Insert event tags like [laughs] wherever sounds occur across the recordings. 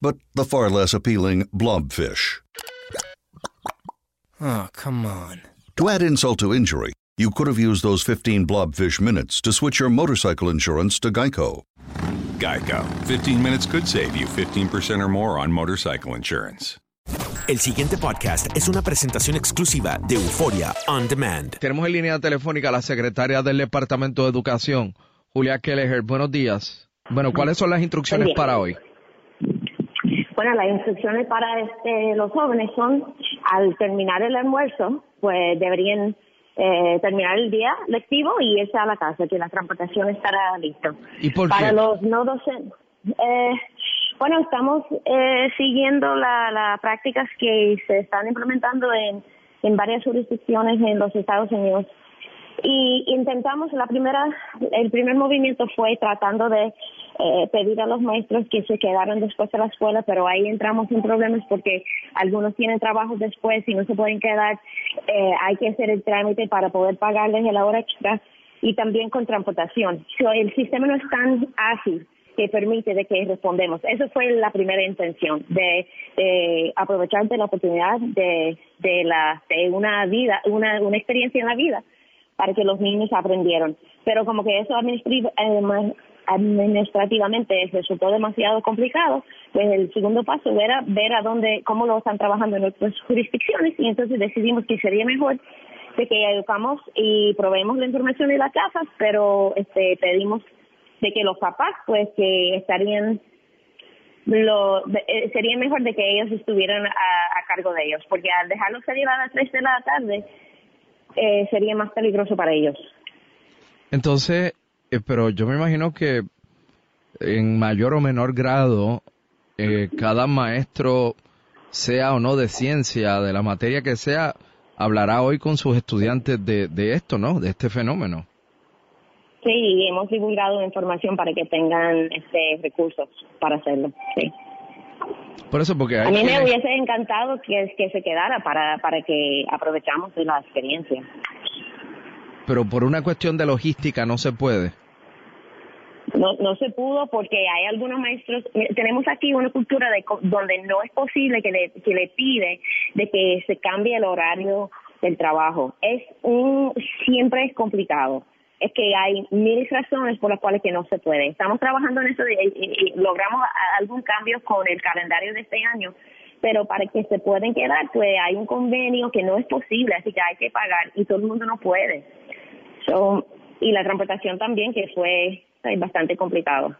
but the far less appealing blobfish. Oh, come on. To add insult to injury, you could have used those 15 blobfish minutes to switch your motorcycle insurance to Geico. Geico. 15 minutes could save you 15% or more on motorcycle insurance. El siguiente podcast es una presentación exclusiva de Euforia On Demand. Tenemos en línea telefónica a la secretaria del Departamento de Educación, Julia Kelleher. Buenos días. Bueno, ¿cuáles son las instrucciones para hoy? Bueno, las instrucciones para este, los jóvenes son, al terminar el almuerzo, pues deberían eh, terminar el día lectivo y irse a la casa, que la transportación estará listo. ¿Y por para qué? los no docentes, eh, bueno, estamos eh, siguiendo la- las prácticas que se están implementando en, en varias jurisdicciones en los Estados Unidos y intentamos la primera el primer movimiento fue tratando de eh, pedir a los maestros que se quedaran después de la escuela pero ahí entramos en problemas porque algunos tienen trabajos después y no se pueden quedar eh, hay que hacer el trámite para poder pagarles la hora extra y también con transportación So, el sistema no es tan ágil que permite de que respondemos. Eso fue la primera intención, de, de aprovechar de la oportunidad de, de, la, de una vida, una, una experiencia en la vida para que los niños aprendieron. Pero como que eso administri- eh, administrativamente resultó demasiado complicado, pues el segundo paso era ver a dónde, cómo lo están trabajando en otras [laughs] jurisdicciones y entonces decidimos que sería mejor de que educamos y proveemos la información de las casas, pero este pedimos de que los papás pues que estarían lo eh, sería mejor de que ellos estuvieran a, a cargo de ellos, porque al dejarlos salir a las 3 de la tarde eh, sería más peligroso para ellos. Entonces, eh, pero yo me imagino que en mayor o menor grado, eh, cada maestro, sea o no de ciencia, de la materia que sea, hablará hoy con sus estudiantes de, de esto, ¿no? De este fenómeno. Sí, y hemos divulgado información para que tengan este recursos para hacerlo. Sí. Por eso, porque A mí me hubiese encantado que, que se quedara para, para que aprovechamos de la experiencia. Pero por una cuestión de logística no se puede. No, no se pudo porque hay algunos maestros, tenemos aquí una cultura de donde no es posible que le, que le pide de que se cambie el horario del trabajo. Es un, siempre es complicado. Es que hay mil razones por las cuales que no se puede. Estamos trabajando en eso y, logramos algún cambio con el calendario de este año, pero para que se pueden quedar, pues hay un convenio que no es posible, así que hay que pagar y todo el mundo no puede. So, y la transportación también, que fue bastante complicado.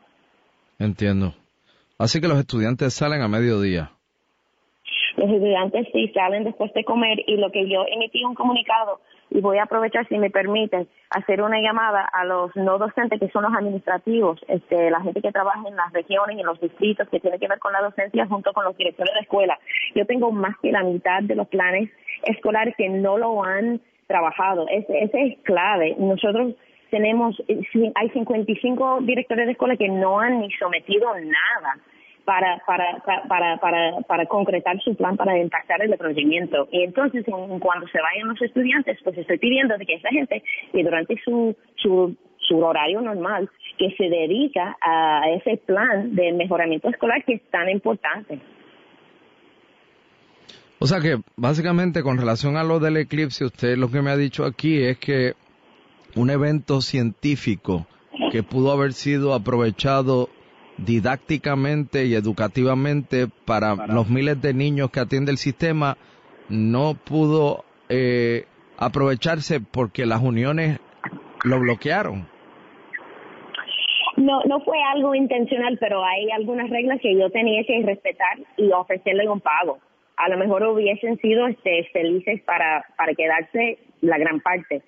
Entiendo. Así que los estudiantes salen a mediodía. Los estudiantes sí salen después de comer y lo que yo emití un comunicado y voy a aprovechar, si me permiten, hacer una llamada a los no docentes que son los administrativos, este, la gente que trabaja en las regiones y en los distritos que tiene que ver con la docencia junto con los directores de escuela. Yo tengo más que la mitad de los planes escolares que no lo han trabajado. Ese, ese es clave. Nosotros tenemos, hay 55 directores de escuela que no han ni sometido nada para, para, para, para, para concretar su plan para impactar el procedimiento. Y entonces, cuando se vayan los estudiantes, pues estoy pidiendo de que esa gente, que durante su, su, su horario normal, que se dedica a ese plan de mejoramiento escolar que es tan importante. O sea que básicamente con relación a lo del eclipse, usted lo que me ha dicho aquí es que un evento científico que pudo haber sido aprovechado didácticamente y educativamente para, los miles de niños que atiende el sistema no pudo eh, aprovecharse porque las uniones lo bloquearon. No, no fue algo intencional, pero hay algunas reglas que yo tenía que respetar y ofrecerle un pago. A lo mejor hubiesen sido este, felices para, para quedarse la gran parte,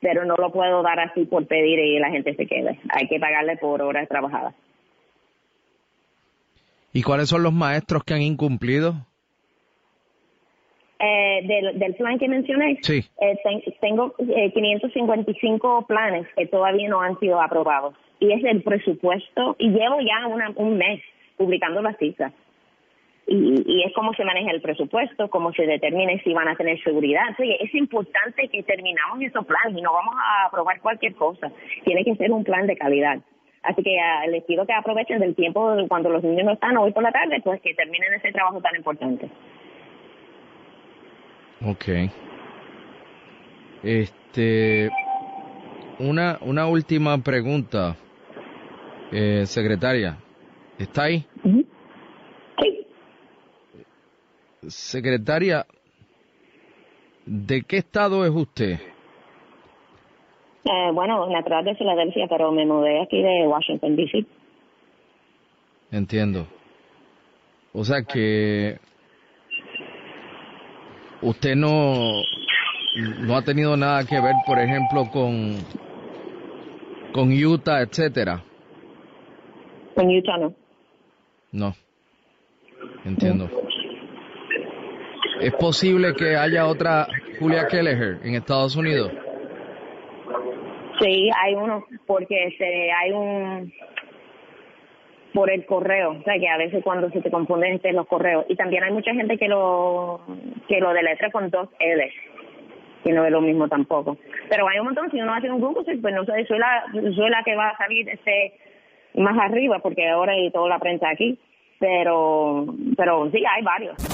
pero no lo puedo dar así por pedir y la gente se quede. Hay que pagarle por horas trabajadas. ¿Y cuáles son los maestros que han incumplido? Eh, del, plan que mencioné, sí. Eh, tengo 555 eh, planes que todavía no han sido aprobados. Y es el presupuesto, y llevo ya un mes publicando las cifras. Y, y, es cómo se maneja el presupuesto, cómo se determine si van a tener seguridad. es importante que terminamos esos planes y no vamos a aprobar cualquier cosa. Tiene que ser un plan de calidad. Así que uh, les pido que aprovechen del tiempo cuando los niños no están hoy por la tarde, pues que terminen ese trabajo tan importante. Ok. Este, una, una última pregunta, eh, secretaria. ¿Está ahí? Sí. Secretaria, ¿de qué estado es usted? Eh, bueno, natural de Filadelfia, pero me mudé aquí de Washington, D.C. Entiendo. O sea que usted no, no ha tenido nada que ver, por ejemplo, con, con Utah, etcétera. Con Utah no. No. Entiendo. ¿Es posible que haya otra Julia Kelleher en Estados Unidos? Sí, hay uno, porque se, hay un por el correo, o sea que a veces cuando se te confunden este, los correos. Y también hay mucha gente que lo que lo deletra con dos L que no es lo mismo tampoco. Pero hay un montón si uno hace un Google pues no sé soy la que va a salir este más arriba porque ahora hay toda la prensa aquí. Pero pero sí hay varios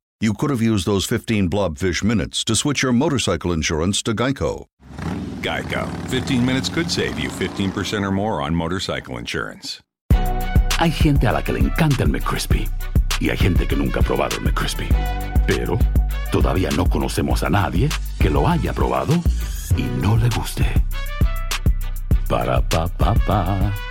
you could have used those 15 blobfish minutes to switch your motorcycle insurance to Geico. Geico. 15 minutes could save you 15% or more on motorcycle insurance. Hay gente a la que le encanta el McCrispy y hay gente que nunca ha probado el McCrispy. Pero todavía no conocemos a nadie que lo haya probado y no le guste. Para pa pa pa.